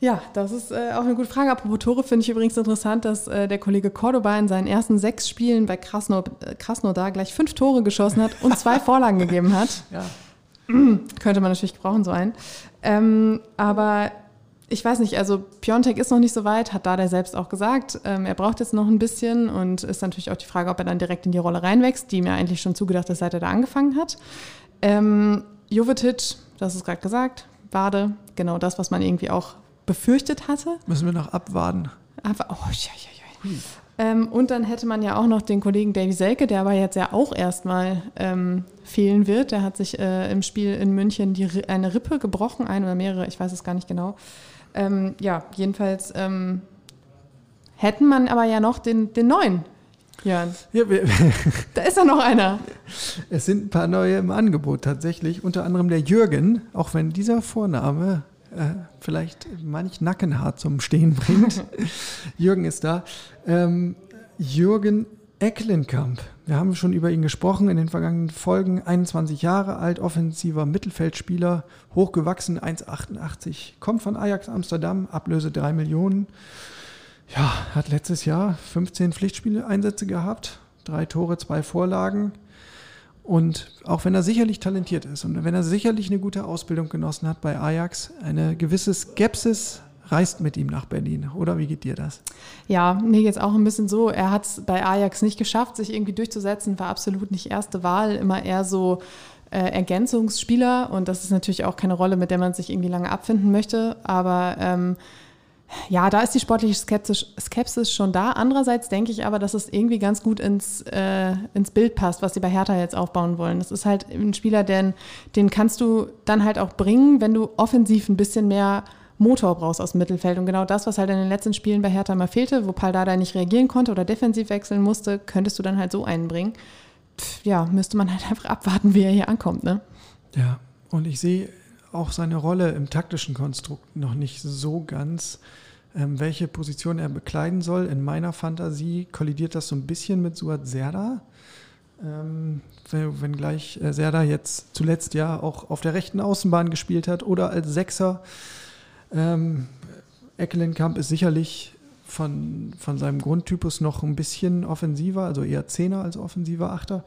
Ja, das ist äh, auch eine gute Frage. Apropos Tore finde ich übrigens interessant, dass äh, der Kollege Cordoba in seinen ersten sechs Spielen bei Krasno, äh, Krasnodar gleich fünf Tore geschossen hat und zwei Vorlagen gegeben hat. Ja. Könnte man natürlich gebrauchen, so einen. Ähm, aber ich weiß nicht, also Piontek ist noch nicht so weit, hat Dada selbst auch gesagt. Ähm, er braucht jetzt noch ein bisschen und ist natürlich auch die Frage, ob er dann direkt in die Rolle reinwächst, die mir eigentlich schon zugedacht ist, seit er da angefangen hat. Ähm, Jovetic, das ist gerade gesagt, Wade, genau das, was man irgendwie auch befürchtet hatte. Müssen wir noch abwarten. Einfach, oh, ja, ja, ja. Ähm, und dann hätte man ja auch noch den Kollegen Davy Selke, der aber jetzt ja auch erstmal ähm, fehlen wird. Der hat sich äh, im Spiel in München die, eine Rippe gebrochen, ein oder mehrere, ich weiß es gar nicht genau. Ähm, ja, jedenfalls ähm, hätten man aber ja noch den, den neuen. Jörn, Ja, da ist ja noch einer. es sind ein paar neue im Angebot tatsächlich. Unter anderem der Jürgen, auch wenn dieser Vorname äh, vielleicht manch Nackenhaar zum Stehen bringt. Jürgen ist da. Ähm, Jürgen Ecklenkamp. Wir haben schon über ihn gesprochen in den vergangenen Folgen. 21 Jahre alt, offensiver Mittelfeldspieler, hochgewachsen, 1,88, kommt von Ajax Amsterdam, Ablöse 3 Millionen. Ja, hat letztes Jahr 15 Pflichtspiele-Einsätze gehabt, drei Tore, zwei Vorlagen. Und auch wenn er sicherlich talentiert ist und wenn er sicherlich eine gute Ausbildung genossen hat bei Ajax, eine gewisse Skepsis reist mit ihm nach Berlin. Oder wie geht dir das? Ja, mir geht's auch ein bisschen so. Er hat es bei Ajax nicht geschafft, sich irgendwie durchzusetzen, war absolut nicht erste Wahl, immer eher so äh, Ergänzungsspieler. Und das ist natürlich auch keine Rolle, mit der man sich irgendwie lange abfinden möchte. Aber ähm, ja, da ist die sportliche Skepsis, Skepsis schon da. Andererseits denke ich aber, dass es irgendwie ganz gut ins, äh, ins Bild passt, was sie bei Hertha jetzt aufbauen wollen. Das ist halt ein Spieler, den, den kannst du dann halt auch bringen, wenn du offensiv ein bisschen mehr Motor brauchst aus dem Mittelfeld. Und genau das, was halt in den letzten Spielen bei Hertha mal fehlte, wo Paldada nicht reagieren konnte oder defensiv wechseln musste, könntest du dann halt so einbringen. Pff, ja, müsste man halt einfach abwarten, wie er hier ankommt, ne? Ja, und ich sehe auch seine Rolle im taktischen Konstrukt noch nicht so ganz, ähm, welche Position er bekleiden soll. In meiner Fantasie kollidiert das so ein bisschen mit Suat Serda. Ähm, wenn- wenngleich äh, Serda jetzt zuletzt ja auch auf der rechten Außenbahn gespielt hat oder als Sechser. Ähm, Eckelenkamp ist sicherlich von, von seinem Grundtypus noch ein bisschen offensiver, also eher Zehner als offensiver Achter.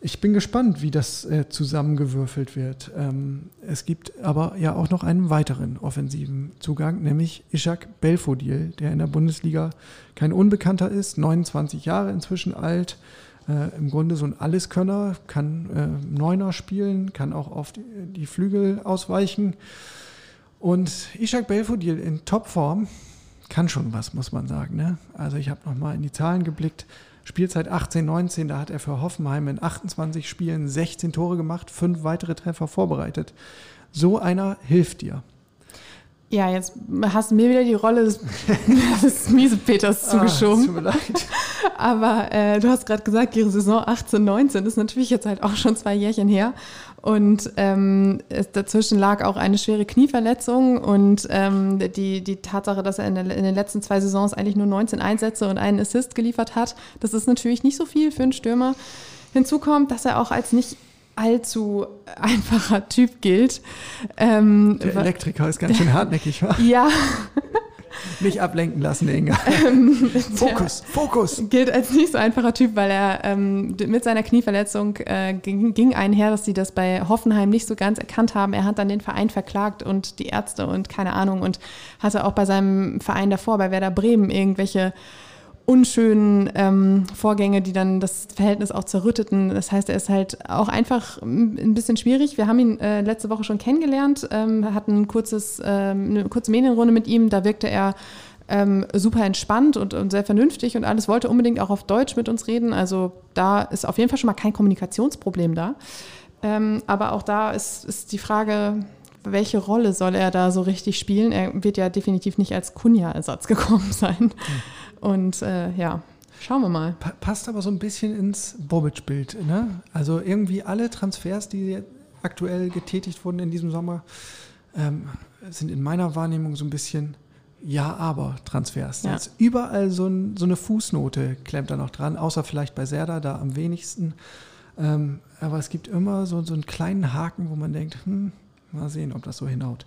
Ich bin gespannt, wie das äh, zusammengewürfelt wird. Ähm, es gibt aber ja auch noch einen weiteren offensiven Zugang, nämlich Ishak Belfodil, der in der Bundesliga kein Unbekannter ist, 29 Jahre inzwischen alt, äh, im Grunde so ein Alleskönner, kann äh, Neuner spielen, kann auch auf die, die Flügel ausweichen. Und Ishak Belfodil in Topform kann schon was, muss man sagen. Ne? Also ich habe nochmal in die Zahlen geblickt. Spielzeit 18, 19, da hat er für Hoffenheim in 28 Spielen 16 Tore gemacht, fünf weitere Treffer vorbereitet. So einer hilft dir. Ja, jetzt hast du mir wieder die Rolle des, des Miesepeters zugeschoben. Ah, tut mir leid. Aber äh, du hast gerade gesagt, ihre Saison 18, 19 ist natürlich jetzt halt auch schon zwei Jährchen her. Und ähm, dazwischen lag auch eine schwere Knieverletzung und ähm, die, die Tatsache, dass er in, der, in den letzten zwei Saisons eigentlich nur 19 Einsätze und einen Assist geliefert hat, das ist natürlich nicht so viel für einen Stürmer. Hinzu kommt, dass er auch als nicht allzu einfacher Typ gilt. Ähm, Der Elektriker ist ganz schön hartnäckig, wa? ja, Nicht ablenken lassen, Inga. Fokus, Fokus. gilt als nicht so einfacher Typ, weil er ähm, mit seiner Knieverletzung äh, ging, ging einher, dass sie das bei Hoffenheim nicht so ganz erkannt haben. Er hat dann den Verein verklagt und die Ärzte und keine Ahnung und hatte auch bei seinem Verein davor, bei Werder Bremen, irgendwelche unschönen ähm, Vorgänge, die dann das Verhältnis auch zerrütteten. Das heißt, er ist halt auch einfach ein bisschen schwierig. Wir haben ihn äh, letzte Woche schon kennengelernt, ähm, hatten ein kurzes, ähm, eine kurze Medienrunde mit ihm. Da wirkte er ähm, super entspannt und, und, sehr vernünftig und alles, wollte unbedingt auch auf Deutsch mit uns reden. Also da ist auf jeden Fall schon mal kein Kommunikationsproblem da. Ähm, aber auch da ist, ist die Frage, welche Rolle soll er da so richtig spielen? Er wird ja definitiv nicht als Kunja-Ersatz gekommen sein. Und äh, ja, schauen wir mal. passt aber so ein bisschen ins Bobic-Bild. Ne? Also irgendwie alle Transfers, die aktuell getätigt wurden in diesem Sommer, ähm, sind in meiner Wahrnehmung so ein bisschen Ja-Aber-Transfers. Ja. Überall so, ein, so, eine Fußnote klemmt da noch dran, außer vielleicht bei Serda da am wenigsten. Ähm, aber es gibt immer so, so einen kleinen Haken, wo man denkt, hm, mal sehen, ob das so hinhaut.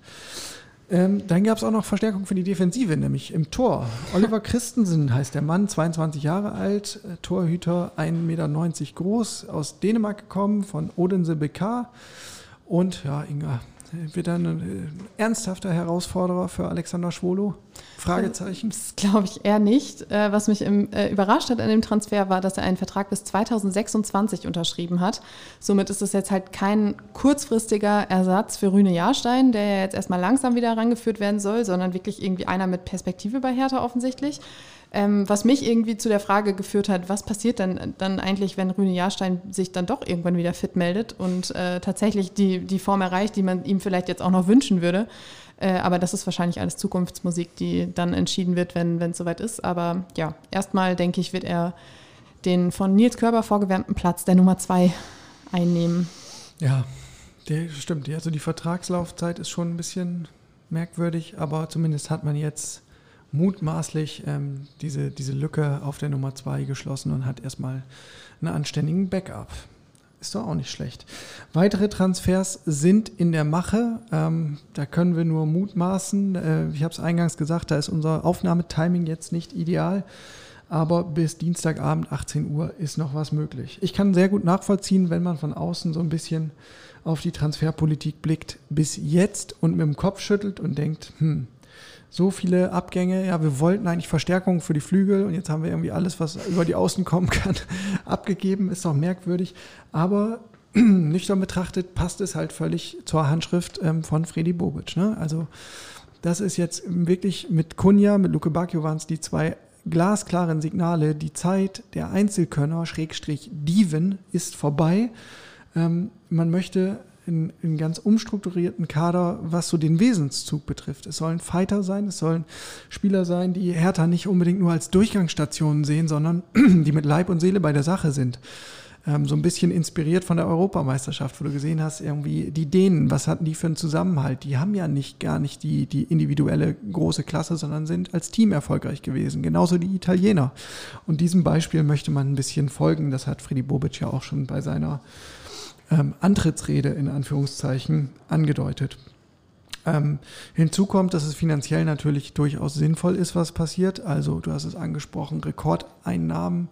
Ähm, dann gab es auch noch Verstärkung für die Defensive, nämlich im Tor. Oliver Christensen heißt der Mann, 22 Jahre alt, äh, Torhüter, 1,90 Meter groß, aus Dänemark gekommen, von Odense BK. Und ja, Inga, wird dann ein äh, ernsthafter Herausforderer für Alexander Schwolo? Fragezeichen. Das glaube ich eher nicht. Äh, was mich äh, überrascht hat an dem Transfer war, dass er einen Vertrag bis 2026 unterschrieben hat. Somit ist es jetzt halt kein kurzfristiger Ersatz für Rüne Jahrstein, der ja jetzt erstmal langsam wieder herangeführt werden soll, sondern wirklich irgendwie einer mit Perspektive bei Hertha offensichtlich. Ähm, was mich irgendwie zu der Frage geführt hat, was passiert denn dann eigentlich, wenn Rüne Jahrstein sich dann doch irgendwann wieder fit meldet und äh, tatsächlich die, die Form erreicht, die man ihm vielleicht jetzt auch noch wünschen würde. Äh, aber das ist wahrscheinlich alles Zukunftsmusik, die dann entschieden wird, wenn es soweit ist. Aber ja, erstmal denke ich, wird er den von Nils Körber vorgewärmten Platz der Nummer zwei einnehmen. Ja, der stimmt. Also die Vertragslaufzeit ist schon ein bisschen merkwürdig, aber zumindest hat man jetzt mutmaßlich ähm, diese, diese Lücke auf der Nummer 2 geschlossen und hat erstmal einen anständigen Backup. Ist doch auch nicht schlecht. Weitere Transfers sind in der Mache. Ähm, da können wir nur mutmaßen. Äh, ich habe es eingangs gesagt, da ist unser Aufnahmetiming jetzt nicht ideal. Aber bis Dienstagabend 18 Uhr ist noch was möglich. Ich kann sehr gut nachvollziehen, wenn man von außen so ein bisschen auf die Transferpolitik blickt, bis jetzt und mit dem Kopf schüttelt und denkt, hm, so viele Abgänge. Ja, wir wollten eigentlich Verstärkung für die Flügel und jetzt haben wir irgendwie alles, was über die Außen kommen kann, abgegeben. Ist doch merkwürdig. Aber nüchtern betrachtet passt es halt völlig zur Handschrift ähm, von Freddy Bobic. Ne? Also das ist jetzt wirklich mit Kunja, mit Luke Bacchio waren es die zwei glasklaren Signale. Die Zeit der Einzelkönner, Schrägstrich Diven, ist vorbei. Ähm, man möchte in, in ganz umstrukturierten Kader, was so den Wesenszug betrifft. Es sollen Fighter sein, es sollen Spieler sein, die Hertha nicht unbedingt nur als Durchgangsstationen sehen, sondern die mit Leib und Seele bei der Sache sind. Ähm, so ein bisschen inspiriert von der Europameisterschaft, wo du gesehen hast, irgendwie die Dänen, was hatten die für einen Zusammenhalt? Die haben ja nicht gar nicht die, die individuelle große Klasse, sondern sind als Team erfolgreich gewesen. Genauso die Italiener. Und diesem Beispiel möchte man ein bisschen folgen. Das hat Freddy Bobic ja auch schon bei seiner ähm, Antrittsrede in Anführungszeichen angedeutet. Ähm, hinzu kommt, dass es finanziell natürlich durchaus sinnvoll ist, was passiert. Also du hast es angesprochen, Rekordeinnahmen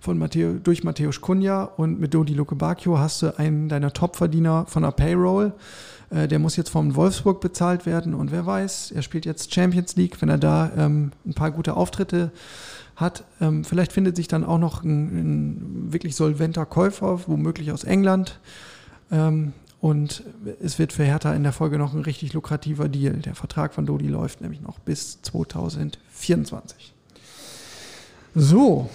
von Matteo, durch Matthäus Kunja und mit Dodi Lukebakio hast du einen deiner Topverdiener von der Payroll. Äh, der muss jetzt vom Wolfsburg bezahlt werden und wer weiß, er spielt jetzt Champions League, wenn er da ähm, ein paar gute Auftritte hat. Ähm, vielleicht findet sich dann auch noch ein, ein wirklich solventer Käufer, womöglich aus England. Ähm, und es wird für Hertha in der Folge noch ein richtig lukrativer Deal. Der Vertrag von Dodi läuft nämlich noch bis 2024. So,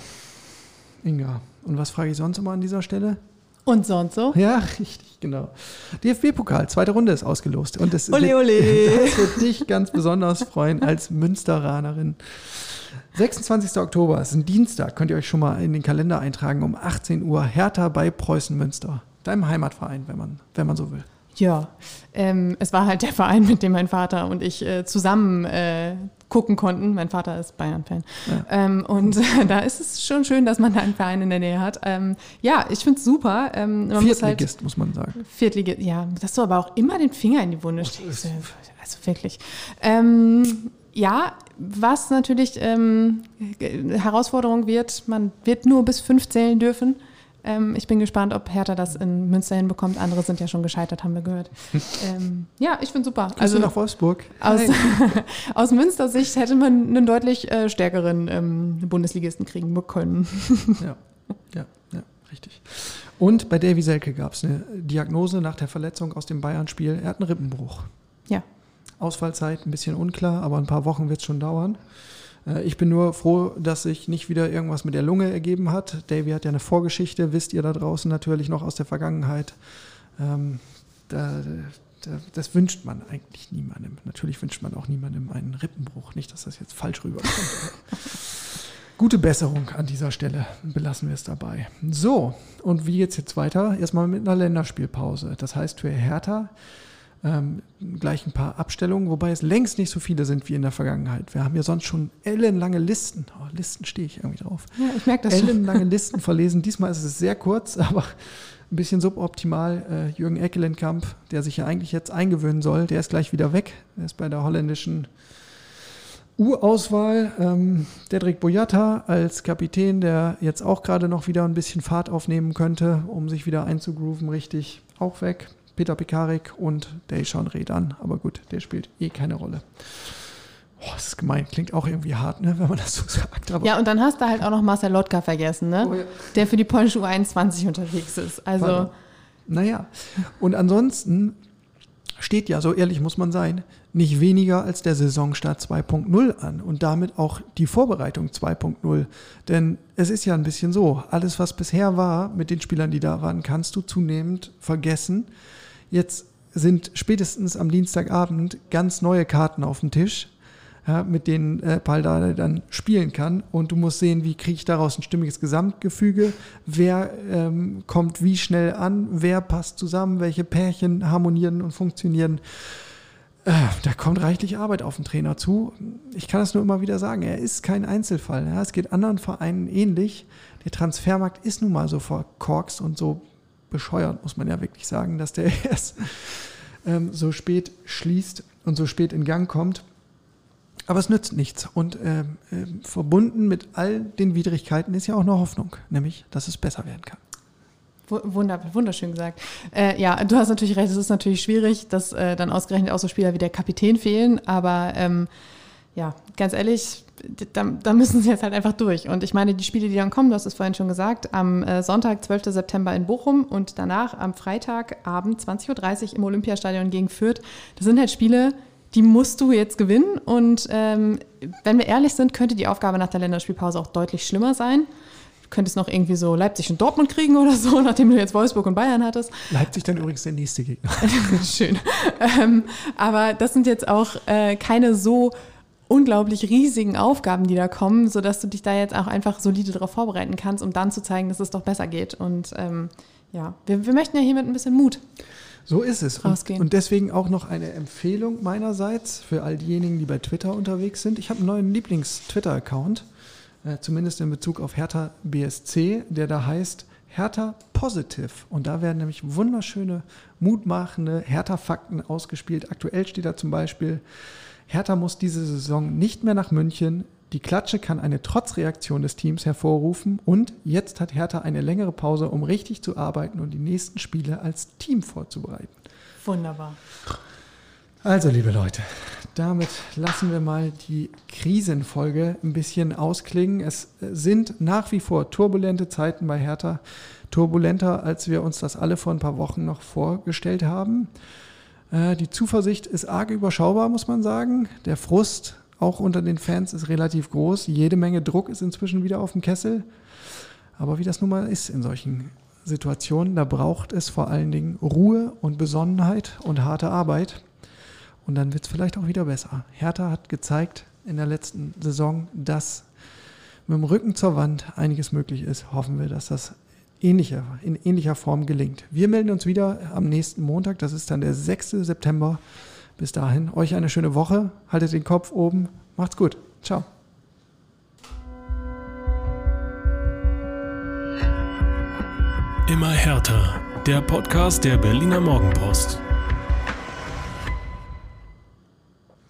Inga. Und was frage ich sonst immer an dieser Stelle? Und sonst so? Ja, richtig, genau. DFB-Pokal, zweite Runde ist ausgelost. Und das, ole, ole. das wird dich ganz besonders freuen als Münsteranerin. 26. Oktober ist ein Dienstag, könnt ihr euch schon mal in den Kalender eintragen, um 18 Uhr Hertha bei Preußen Münster. Deinem Heimatverein, wenn man, wenn man so will. Ja, ähm, es war halt der Verein, mit dem mein Vater und ich äh, zusammen äh, gucken konnten. Mein Vater ist Bayern-Fan. Ja. Ähm, und äh, da ist es schon schön, dass man da einen Verein in der Nähe hat. Ähm, ja, ich finde es super. Ähm, man Viertligist, muss, halt, muss, man sagen. Viertligist, ja, dass du aber auch immer den Finger in die Wunde steckst. Also wirklich. Ähm, ja, was natürlich ähm, Herausforderung wird, man wird nur bis fünf zählen dürfen. Ähm, ich bin gespannt, ob Hertha das in Münster hinbekommt. Andere sind ja schon gescheitert, haben wir gehört. ähm, ja, ich finde super. Also nach Wolfsburg. Aus, aus Münster Sicht hätte man einen deutlich äh, stärkeren ähm, Bundesligisten kriegen können. ja, ja, ja, richtig. Und bei Davy Selke gab es eine Diagnose nach der Verletzung aus dem Bayern-Spiel. Er hat einen Rippenbruch. Ja. Ausfallzeit ein bisschen unklar, aber ein paar Wochen wird es schon dauern. Äh, ich bin nur froh, dass sich nicht wieder irgendwas mit der Lunge ergeben hat. Davy hat ja eine Vorgeschichte, wisst ihr da draußen natürlich noch aus der Vergangenheit. Ähm, da, da, das wünscht man eigentlich niemandem. Natürlich wünscht man auch niemandem einen Rippenbruch. Nicht, dass das jetzt falsch rüberkommt. Gute Besserung an dieser Stelle. Belassen wir es dabei. So, und wie geht es jetzt weiter? Erstmal mit einer Länderspielpause. Das heißt für Hertha ähm, gleich ein paar Abstellungen, wobei es längst nicht so viele sind wie in der Vergangenheit. Wir haben ja sonst schon ellenlange Listen. Oh, Listen stehe ich irgendwie drauf. Ja, ich merke das Ellenlange schon. Listen verlesen. Diesmal ist es sehr kurz, aber ein bisschen suboptimal. Äh, Jürgen Eckelenkamp, der sich ja eigentlich jetzt eingewöhnen soll, der ist gleich wieder weg. Der ist bei der holländischen U-Auswahl. Ähm, Dedrick Boyata als Kapitän, der jetzt auch gerade noch wieder ein bisschen Fahrt aufnehmen könnte, um sich wieder einzugrooven, richtig auch weg. Peter Pekarik und Dejan Redan. Aber gut, der spielt eh keine Rolle. Oh, das ist gemein. Klingt auch irgendwie hart, ne, wenn man das so sagt. ja, und dann hast du halt auch noch Marcel Lotka vergessen, ne? Oh, ja. der für die polnische U21 unterwegs ist. Also. Warte. Naja, und ansonsten steht ja, so ehrlich muss man sein, nicht weniger als der Saisonstart 2.0 an und damit auch die Vorbereitung 2.0. Denn es ist ja ein bisschen so, alles was bisher war mit den Spielern, die da waren, kannst du zunehmend vergessen. Jetzt sind spätestens am Dienstagabend ganz neue Karten auf dem Tisch ja, mit denen äh, Paldada dann spielen kann. Und du musst sehen, wie kriege ich daraus ein stimmiges Gesamtgefüge, wer ähm, kommt wie schnell an, wer passt zusammen, welche Pärchen harmonieren und funktionieren. Äh, da kommt reichlich Arbeit auf den Trainer zu. Ich kann das nur immer wieder sagen, er ist kein Einzelfall. Ja. Es geht anderen Vereinen ähnlich. Der Transfermarkt ist nun mal so verkorkst und so bescheuert, muss man ja wirklich sagen, dass der erst ähm, so spät schließt und so spät in Gang kommt. Aber es nützt nichts. Und äh, äh, verbunden mit all den Widrigkeiten ist ja auch eine Hoffnung, nämlich, dass es besser werden kann. Wunder, wunderschön gesagt. Äh, ja, du hast natürlich recht, es ist natürlich schwierig, dass äh, dann ausgerechnet auch so Spieler wie der Kapitän fehlen, aber ähm, ja, ganz ehrlich, da, da, müssen sie jetzt halt einfach durch. Und ich meine, die Spiele, die dann kommen, du hast es vorhin schon gesagt, am äh, Sonntag, 12. September in Bochum und danach am Freitagabend 20.30 Uhr im Olympiastadion gegen Fürth, das sind halt Spiele, die musst du jetzt gewinnen. Und ähm, wenn wir ehrlich sind, könnte die Aufgabe nach der Länderspielpause auch deutlich schlimmer sein. Du könntest noch irgendwie so Leipzig und Dortmund kriegen oder so, nachdem du jetzt Wolfsburg und Bayern hattest. Leipzig dann übrigens der nächste Gegner. Schön. Ähm, aber das sind jetzt auch äh, keine so unglaublich riesigen Aufgaben, die da kommen, sodass du dich da jetzt auch einfach solide darauf vorbereiten kannst, um dann zu zeigen, dass es doch besser geht. Und ähm, ja, wir, wir möchten ja hiermit ein bisschen Mut so ist es. Und, und, deswegen auch noch eine Empfehlung meinerseits für all diejenigen, die bei Twitter unterwegs sind. Ich habe einen neuen Lieblings-Twitter-Account, äh, zumindest in Bezug auf Hertha BSC, der da heißt Hertha Positive. Und da werden nämlich wunderschöne, mutmachende Hertha-Fakten ausgespielt. Aktuell steht da zum Beispiel, Hertha muss diese Saison nicht mehr nach München. Die Klatsche kann eine Trotzreaktion des Teams hervorrufen und jetzt hat Hertha eine längere Pause, um richtig zu arbeiten und die nächsten Spiele als Team vorzubereiten. Wunderbar. Also, liebe Leute, damit lassen wir mal die Krisenfolge ein bisschen ausklingen. Es sind nach wie vor turbulente Zeiten bei Hertha, turbulenter, als wir uns das alle vor ein paar Wochen noch vorgestellt haben. Äh, die Zuversicht ist arg überschaubar, muss man sagen. Der Frust auch unter den Fans ist relativ groß. Jede Menge Druck ist inzwischen wieder auf dem Kessel. Aber wie das nun mal ist in solchen Situationen, da braucht es vor allen Dingen Ruhe und Besonnenheit und harte Arbeit. Und dann wird es vielleicht auch wieder besser. Hertha hat gezeigt in der letzten Saison, dass mit dem Rücken zur Wand einiges möglich ist. Hoffen wir, dass das ähnlicher, in ähnlicher Form gelingt. Wir melden uns wieder am nächsten Montag. Das ist dann der 6. September bis dahin, euch eine schöne Woche. Haltet den Kopf oben. Macht's gut. Ciao. Immer härter. Der Podcast der Berliner Morgenpost.